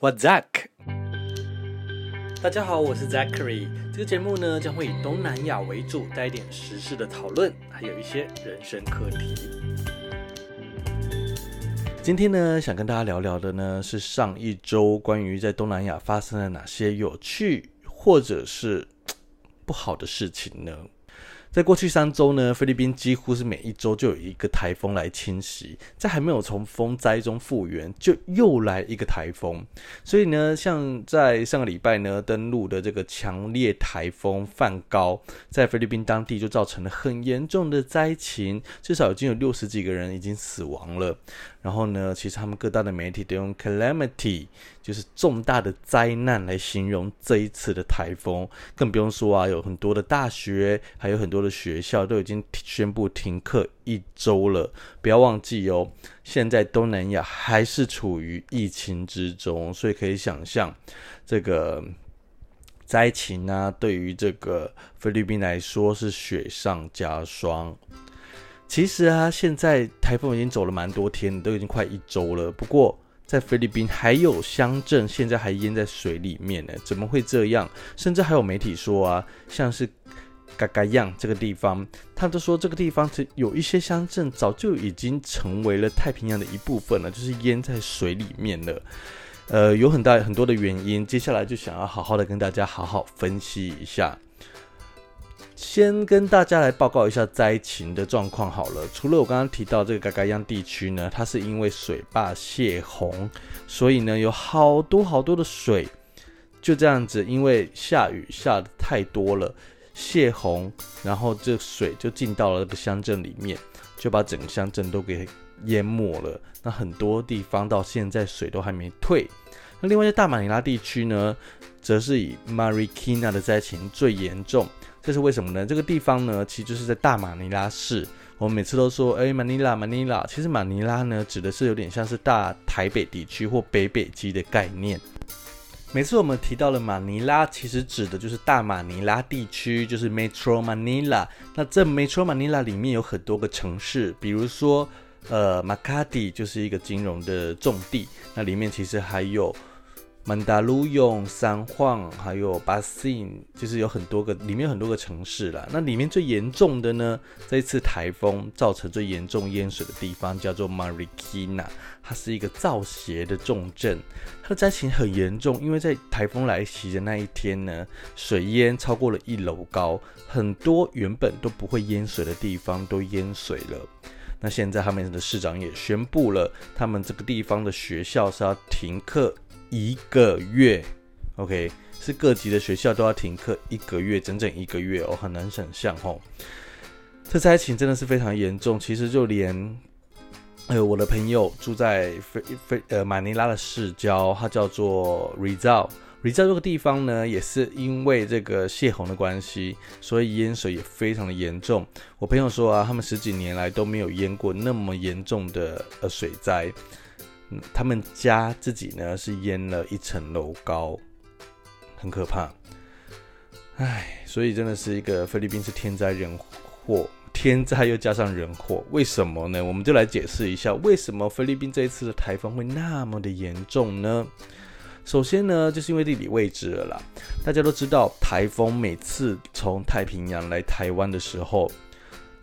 What's Zack？大家好，我是 Zachary。这个节目呢，将会以东南亚为主，带一点时事的讨论，还有一些人生课题。今天呢，想跟大家聊聊的呢，是上一周关于在东南亚发生了哪些有趣或者是不好的事情呢？在过去三周呢，菲律宾几乎是每一周就有一个台风来侵袭，在还没有从风灾中复原，就又来一个台风。所以呢，像在上个礼拜呢登陆的这个强烈台风梵高，在菲律宾当地就造成了很严重的灾情，至少已经有六十几个人已经死亡了。然后呢，其实他们各大的媒体都用 calamity，就是重大的灾难来形容这一次的台风。更不用说啊，有很多的大学，还有很多的学校都已经宣布停课一周了。不要忘记哦，现在东南亚还是处于疫情之中，所以可以想象这个灾情啊，对于这个菲律宾来说是雪上加霜。其实啊，现在台风已经走了蛮多天，都已经快一周了。不过，在菲律宾还有乡镇现在还淹在水里面呢，怎么会这样？甚至还有媒体说啊，像是嘎嘎样这个地方，他都说这个地方有一些乡镇早就已经成为了太平洋的一部分了，就是淹在水里面了。呃，有很大很多的原因，接下来就想要好好的跟大家好好分析一下。先跟大家来报告一下灾情的状况好了。除了我刚刚提到这个嘎嘎样地区呢，它是因为水坝泄洪，所以呢有好多好多的水就这样子，因为下雨下的太多了，泄洪，然后这水就进到了这个乡镇里面，就把整个乡镇都给淹没了。那很多地方到现在水都还没退。那另外在大马尼拉地区呢，则是以 Marikina 的灾情最严重。这是为什么呢？这个地方呢，其实就是在大马尼拉市。我们每次都说，哎，马尼拉，马尼拉。其实马尼拉呢，指的是有点像是大台北地区或北北基的概念。每次我们提到了马尼拉，其实指的就是大马尼拉地区，就是 Metro Manila。那这 Metro Manila 里面有很多个城市，比如说，呃，Makati 就是一个金融的重地。那里面其实还有。曼达鲁永、三晃，还有巴辛，就是有很多个，里面有很多个城市啦。那里面最严重的呢，这一次台风造成最严重淹水的地方叫做 Marikina，它是一个造鞋的重镇，它的灾情很严重，因为在台风来袭的那一天呢，水淹超过了一楼高，很多原本都不会淹水的地方都淹水了。那现在他们的市长也宣布了，他们这个地方的学校是要停课。一个月，OK，是各级的学校都要停课一个月，整整一个月哦，很难想象哦。这灾情真的是非常严重，其实就连呃我的朋友住在菲菲呃马尼拉的市郊，它叫做 Rizal，Rizal 这个地方呢，也是因为这个泄洪的关系，所以淹水也非常的严重。我朋友说啊，他们十几年来都没有淹过那么严重的呃水灾。他们家自己呢是淹了一层楼高，很可怕。唉，所以真的是一个菲律宾是天灾人祸，天灾又加上人祸，为什么呢？我们就来解释一下，为什么菲律宾这一次的台风会那么的严重呢？首先呢，就是因为地理位置了啦。大家都知道，台风每次从太平洋来台湾的时候，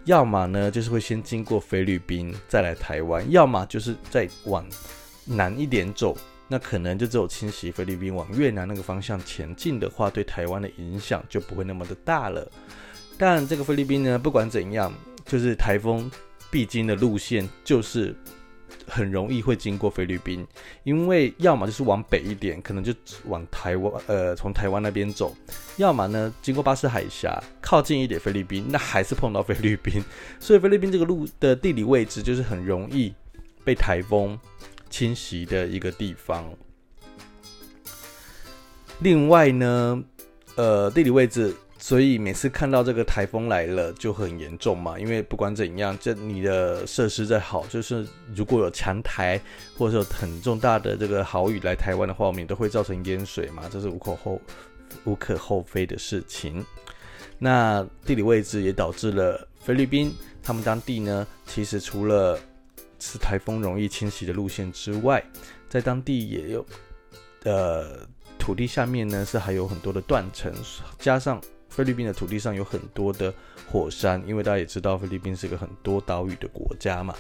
要么呢就是会先经过菲律宾再来台湾，要么就是再往南一点走，那可能就只有侵袭菲律宾往越南那个方向前进的话，对台湾的影响就不会那么的大了。但这个菲律宾呢，不管怎样，就是台风必经的路线就是。很容易会经过菲律宾，因为要么就是往北一点，可能就往台湾，呃，从台湾那边走；要么呢，经过巴士海峡，靠近一点菲律宾，那还是碰到菲律宾。所以菲律宾这个路的地理位置就是很容易被台风侵袭的一个地方。另外呢，呃，地理位置。所以每次看到这个台风来了就很严重嘛，因为不管怎样，这你的设施再好，就是如果有强台或者有很重大的这个豪雨来台湾的话，我们也都会造成淹水嘛，这是无可厚无可厚非的事情。那地理位置也导致了菲律宾他们当地呢，其实除了是台风容易侵袭的路线之外，在当地也有呃土地下面呢是还有很多的断层，加上菲律宾的土地上有很多的火山，因为大家也知道菲律宾是个很多岛屿的国家嘛，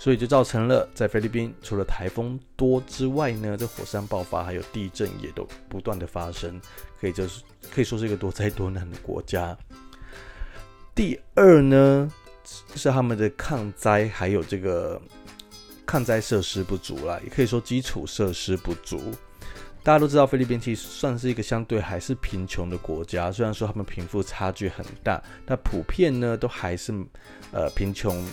所以就造成了在菲律宾除了台风多之外呢，这火山爆发还有地震也都不断的发生，可以就是可以说是一个多灾多难的国家。第二呢是他们的抗灾还有这个抗灾设施不足啦，也可以说基础设施不足。大家都知道，菲律宾其实算是一个相对还是贫穷的国家。虽然说他们贫富差距很大，但普遍呢都还是，呃，贫穷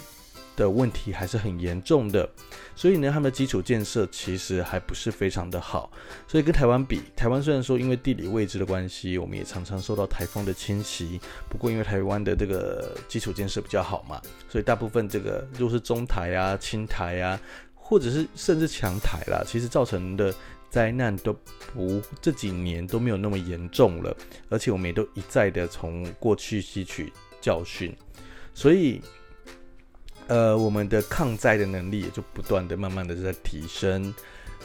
的问题还是很严重的。所以呢，他们的基础建设其实还不是非常的好。所以跟台湾比，台湾虽然说因为地理位置的关系，我们也常常受到台风的侵袭。不过因为台湾的这个基础建设比较好嘛，所以大部分这个如果是中台啊、轻台啊，或者是甚至强台啦，其实造成的。灾难都不这几年都没有那么严重了，而且我们也都一再的从过去吸取教训，所以，呃，我们的抗灾的能力也就不断的、慢慢的在提升。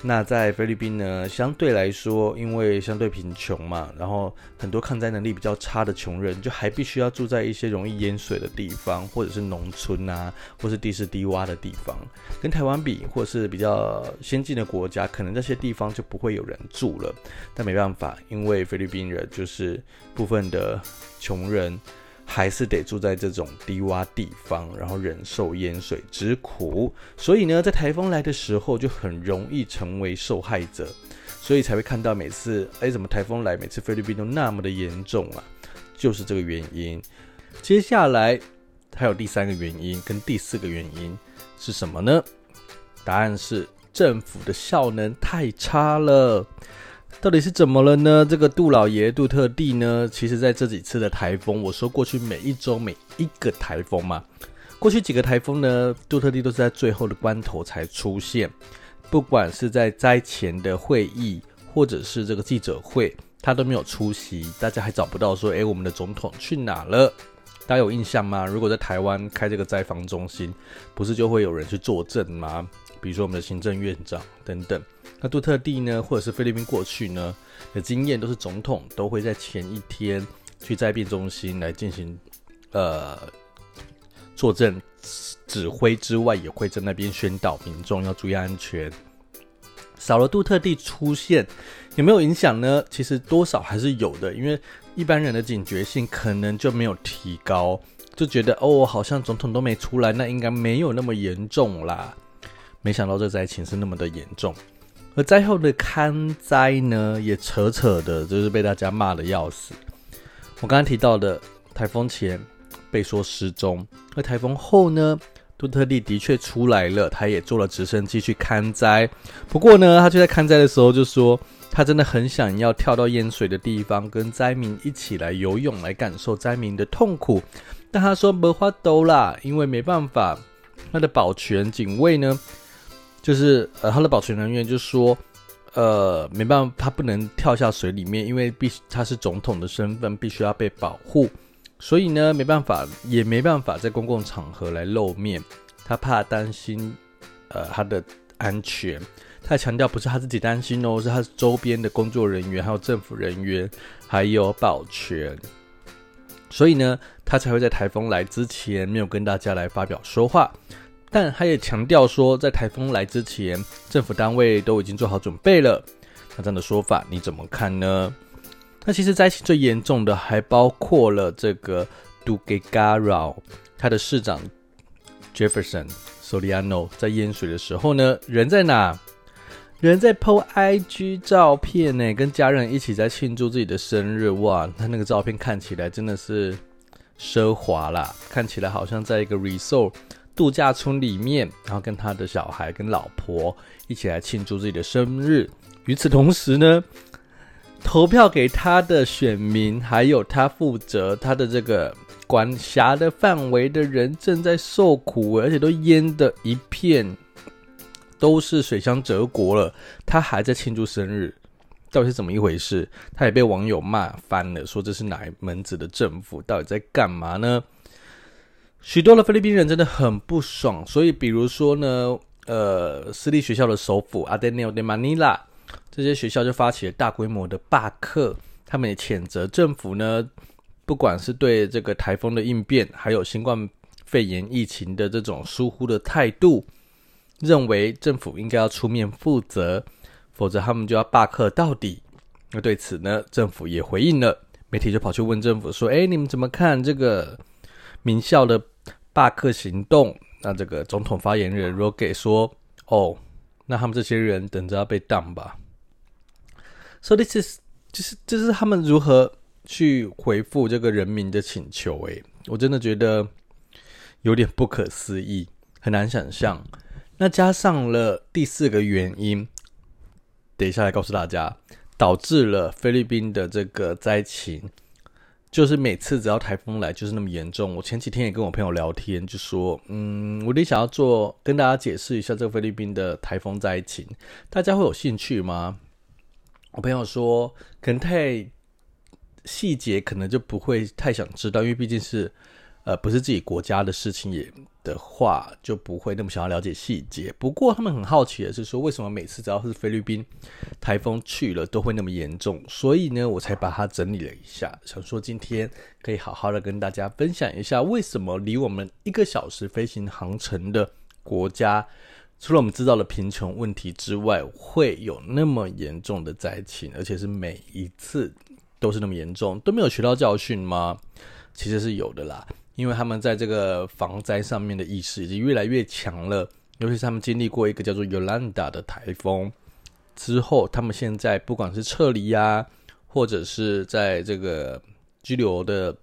那在菲律宾呢，相对来说，因为相对贫穷嘛，然后很多抗灾能力比较差的穷人，就还必须要住在一些容易淹水的地方，或者是农村啊，或是地势低洼的地方。跟台湾比，或是比较先进的国家，可能那些地方就不会有人住了。但没办法，因为菲律宾人就是部分的穷人。还是得住在这种低洼地方，然后忍受淹水之苦，所以呢，在台风来的时候就很容易成为受害者，所以才会看到每次，哎，怎么台风来，每次菲律宾都那么的严重啊？就是这个原因。接下来还有第三个原因跟第四个原因是什么呢？答案是政府的效能太差了。到底是怎么了呢？这个杜老爷杜特地呢？其实在这几次的台风，我说过去每一周每一个台风嘛，过去几个台风呢，杜特地都是在最后的关头才出现，不管是在灾前的会议，或者是这个记者会，他都没有出席，大家还找不到说，诶，我们的总统去哪了？大家有印象吗？如果在台湾开这个灾防中心，不是就会有人去作证吗？比如说我们的行政院长等等。那杜特地呢，或者是菲律宾过去呢的经验，都是总统都会在前一天去灾变中心来进行呃作证指挥之外，也会在那边宣导民众要注意安全。少了杜特地出现，有没有影响呢？其实多少还是有的，因为一般人的警觉性可能就没有提高，就觉得哦，好像总统都没出来，那应该没有那么严重啦。没想到这灾情是那么的严重。而灾后的勘灾呢，也扯扯的，就是被大家骂得要死。我刚刚提到的台风前被说失踪，而台风后呢，杜特地的确出来了，他也坐了直升机去看灾。不过呢，他就在勘灾的时候就说，他真的很想要跳到淹水的地方，跟灾民一起来游泳，来感受灾民的痛苦。但他说没法度啦，因为没办法，他的保全警卫呢。就是呃，他的保全人员就说，呃，没办法，他不能跳下水里面，因为必他是总统的身份，必须要被保护，所以呢，没办法，也没办法在公共场合来露面，他怕担心呃他的安全，他强调不是他自己担心哦，是他周边的工作人员、还有政府人员、还有保全，所以呢，他才会在台风来之前没有跟大家来发表说话。但他也强调说，在台风来之前，政府单位都已经做好准备了。那这样的说法你怎么看呢？那其实灾情最严重的还包括了这个 Tuguegarao，他的市长 Jefferson Soriano 在淹水的时候呢，人在哪？人在 po IG 照片呢，跟家人一起在庆祝自己的生日。哇，他那个照片看起来真的是奢华啦，看起来好像在一个 resort。度假村里面，然后跟他的小孩、跟老婆一起来庆祝自己的生日。与此同时呢，投票给他的选民，还有他负责他的这个管辖的范围的人，正在受苦，而且都淹的一片都是水乡泽国了。他还在庆祝生日，到底是怎么一回事？他也被网友骂翻了，说这是哪一门子的政府？到底在干嘛呢？许多的菲律宾人真的很不爽，所以比如说呢，呃，私立学校的首府阿德尼奥德马尼拉，这些学校就发起了大规模的罢课，他们也谴责政府呢，不管是对这个台风的应变，还有新冠肺炎疫情的这种疏忽的态度，认为政府应该要出面负责，否则他们就要罢课到底。那对此呢，政府也回应了，媒体就跑去问政府说：“哎，你们怎么看这个名校的罢课行动？”那这个总统发言人 Roque 说：“哦，那他们这些人等着要被当吧。” So this is 就是这是他们如何去回复这个人民的请求？诶，我真的觉得有点不可思议，很难想象。那加上了第四个原因，等一下来告诉大家。导致了菲律宾的这个灾情，就是每次只要台风来，就是那么严重。我前几天也跟我朋友聊天，就说，嗯，我得想要做跟大家解释一下这个菲律宾的台风灾情，大家会有兴趣吗？我朋友说，可能太细节，可能就不会太想知道，因为毕竟是。呃，不是自己国家的事情也的话，就不会那么想要了解细节。不过他们很好奇的是说，为什么每次只要是菲律宾台风去了，都会那么严重？所以呢，我才把它整理了一下，想说今天可以好好的跟大家分享一下，为什么离我们一个小时飞行航程的国家，除了我们知道的贫穷问题之外，会有那么严重的灾情，而且是每一次都是那么严重，都没有学到教训吗？其实是有的啦。因为他们在这个防灾上面的意识已经越来越强了，尤其是他们经历过一个叫做 Yolanda 的台风之后，他们现在不管是撤离呀，或者是在这个居留的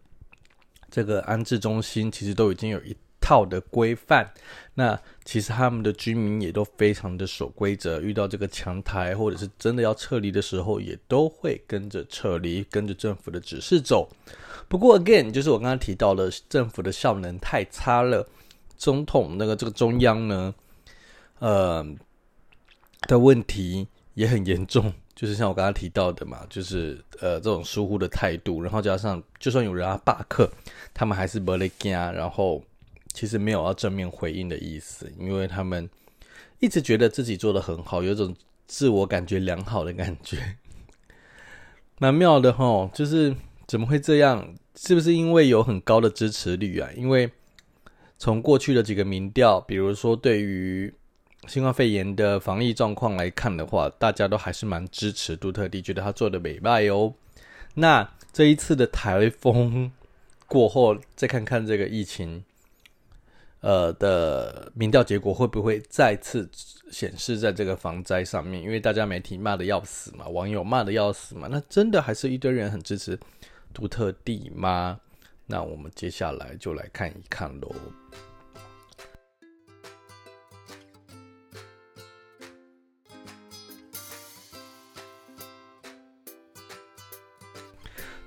这个安置中心，其实都已经有一套的规范。那其实他们的居民也都非常的守规则，遇到这个强台或者是真的要撤离的时候，也都会跟着撤离，跟着政府的指示走。不过，again，就是我刚刚提到的，政府的效能太差了。总统那个这个中央呢，呃，的问题也很严重。就是像我刚刚提到的嘛，就是呃这种疏忽的态度，然后加上就算有人要罢课，他们还是不来干，然后其实没有要正面回应的意思，因为他们一直觉得自己做得很好，有种自我感觉良好的感觉，蛮妙的齁，就是。怎么会这样？是不是因为有很高的支持率啊？因为从过去的几个民调，比如说对于新冠肺炎的防疫状况来看的话，大家都还是蛮支持杜特地，觉得他做的美败哦。那这一次的台风过后，再看看这个疫情，呃的民调结果会不会再次显示在这个防灾上面？因为大家媒体骂得要死嘛，网友骂得要死嘛，那真的还是一堆人很支持。杜特地吗？那我们接下来就来看一看喽。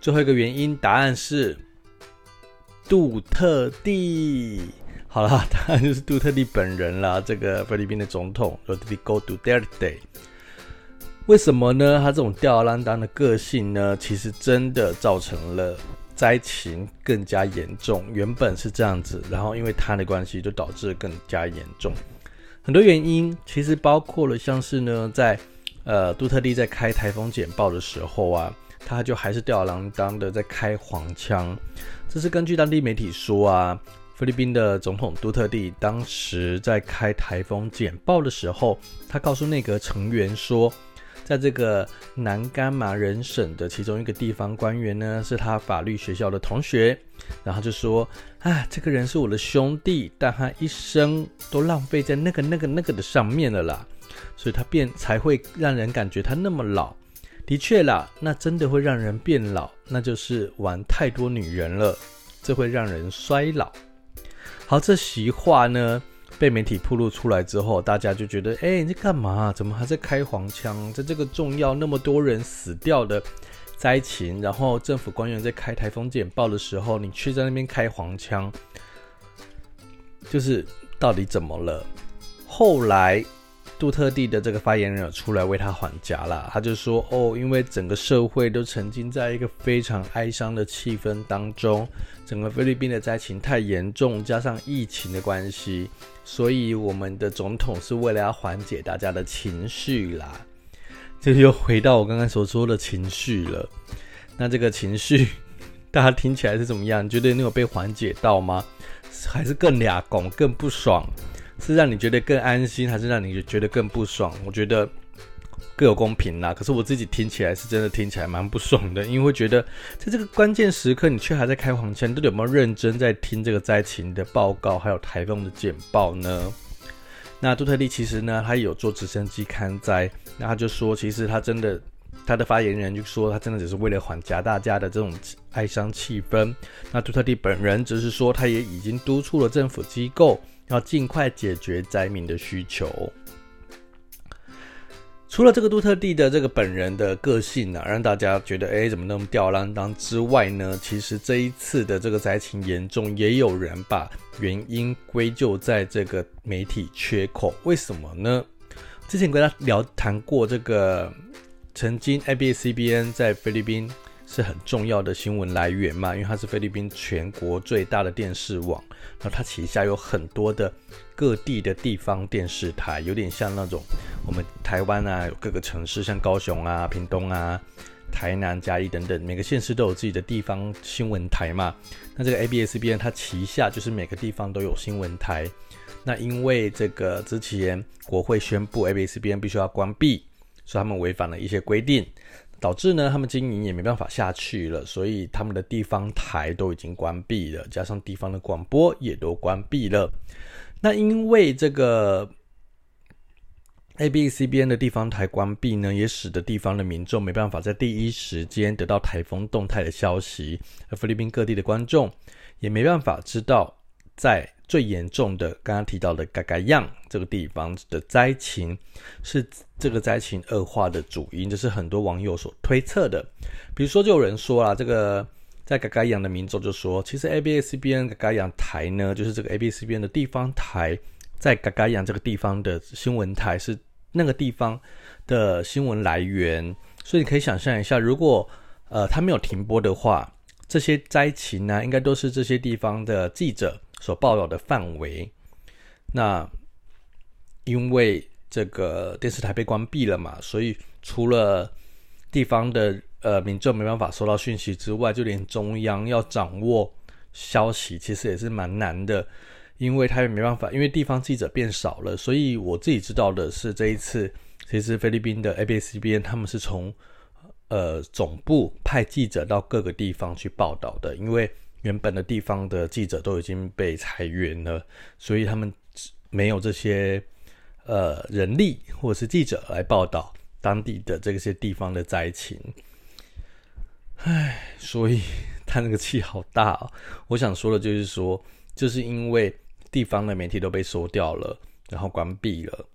最后一个原因，答案是杜特地。好了，答案就是杜特地本人啦。这个菲律宾的总统 Rodrigo Duterte。为什么呢？他这种吊儿郎当的个性呢，其实真的造成了灾情更加严重。原本是这样子，然后因为他的关系，就导致更加严重。很多原因其实包括了，像是呢，在呃杜特蒂在开台风简报的时候啊，他就还是吊儿郎当的在开黄腔。这是根据当地媒体说啊，菲律宾的总统杜特地当时在开台风简报的时候，他告诉内阁成员说。在这个南甘马人省的其中一个地方官员呢，是他法律学校的同学，然后就说：“啊，这个人是我的兄弟，但他一生都浪费在那个、那个、那个的上面了啦，所以他变才会让人感觉他那么老。的确啦，那真的会让人变老，那就是玩太多女人了，这会让人衰老。好，这席话呢？”被媒体曝露出来之后，大家就觉得，哎、你在干嘛？怎么还在开黄腔？在这个重要那么多人死掉的灾情，然后政府官员在开台风简报的时候，你却在那边开黄腔，就是到底怎么了？后来。杜特地的这个发言人出来为他还价啦，他就说：“哦，因为整个社会都沉浸在一个非常哀伤的气氛当中，整个菲律宾的灾情太严重，加上疫情的关系，所以我们的总统是为了要缓解大家的情绪啦。”这又回到我刚刚所说的情绪了。那这个情绪，大家听起来是怎么样？你觉得你有被缓解到吗？还是更俩拱、更不爽？是让你觉得更安心，还是让你觉得更不爽？我觉得各有公平啦。可是我自己听起来是真的听起来蛮不爽的，因为会觉得在这个关键时刻，你却还在开黄腔，到底有没有认真在听这个灾情的报告，还有台风的简报呢？那杜特利其实呢，他有坐直升机看灾，那他就说，其实他真的。他的发言人就说，他真的只是为了缓颊大家的这种哀伤气氛。那杜特利本人则是说，他也已经督促了政府机构要尽快解决灾民的需求。除了这个杜特地的这个本人的个性啊，让大家觉得哎，怎么那么吊儿郎当之外呢，其实这一次的这个灾情严重，也有人把原因归咎在这个媒体缺口。为什么呢？之前跟大家聊谈过这个。曾经，ABS-CBN 在菲律宾是很重要的新闻来源嘛，因为它是菲律宾全国最大的电视网，那它旗下有很多的各地的地方电视台，有点像那种我们台湾啊，有各个城市，像高雄啊、屏东啊、台南、嘉义等等，每个县市都有自己的地方新闻台嘛。那这个 ABSBN 它旗下就是每个地方都有新闻台。那因为这个之前国会宣布 ABSBN 必须要关闭。所以他们违反了一些规定，导致呢他们经营也没办法下去了，所以他们的地方台都已经关闭了，加上地方的广播也都关闭了。那因为这个 A B C B N 的地方台关闭呢，也使得地方的民众没办法在第一时间得到台风动态的消息，而菲律宾各地的观众也没办法知道在。最严重的，刚刚提到的嘎嘎样这个地方的灾情，是这个灾情恶化的主因，这是很多网友所推测的。比如说，就有人说啦，这个在嘎嘎样的民众就说，其实 ABS-CBN 嘎嘎样台呢，就是这个 ABCBN 的地方台，在嘎嘎样这个地方的新闻台是那个地方的新闻来源，所以你可以想象一下，如果呃他没有停播的话，这些灾情呢，应该都是这些地方的记者。所报道的范围，那因为这个电视台被关闭了嘛，所以除了地方的呃民众没办法收到讯息之外，就连中央要掌握消息，其实也是蛮难的，因为他也没办法，因为地方记者变少了，所以我自己知道的是，这一次其实菲律宾的 A B C B N 他们是从呃总部派记者到各个地方去报道的，因为。原本的地方的记者都已经被裁员了，所以他们没有这些呃人力或者是记者来报道当地的这些地方的灾情。唉，所以他那个气好大哦。我想说的就是说，就是因为地方的媒体都被收掉了，然后关闭了。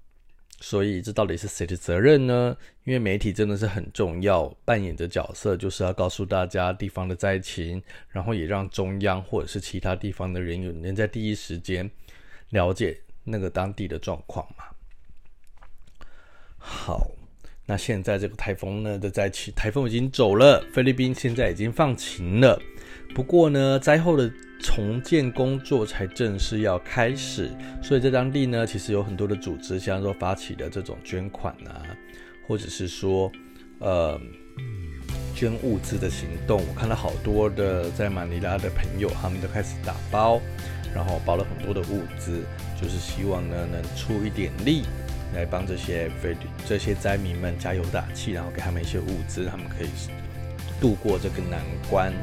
所以这到底是谁的责任呢？因为媒体真的是很重要，扮演的角色就是要告诉大家地方的灾情，然后也让中央或者是其他地方的人员能在第一时间了解那个当地的状况嘛。好，那现在这个台风呢的灾情，台风已经走了，菲律宾现在已经放晴了。不过呢，灾后的重建工作才正式要开始，所以在当地呢，其实有很多的组织，像说发起的这种捐款啊，或者是说，呃，捐物资的行动。我看到好多的在马尼拉的朋友，他们都开始打包，然后包了很多的物资，就是希望呢能出一点力，来帮这些菲律这些灾民们加油打气，然后给他们一些物资，他们可以度过这个难关。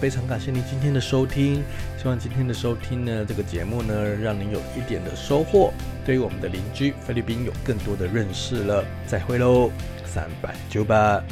非常感谢您今天的收听，希望今天的收听呢，这个节目呢，让您有一点的收获，对于我们的邻居菲律宾有更多的认识了。再会喽，三百九八。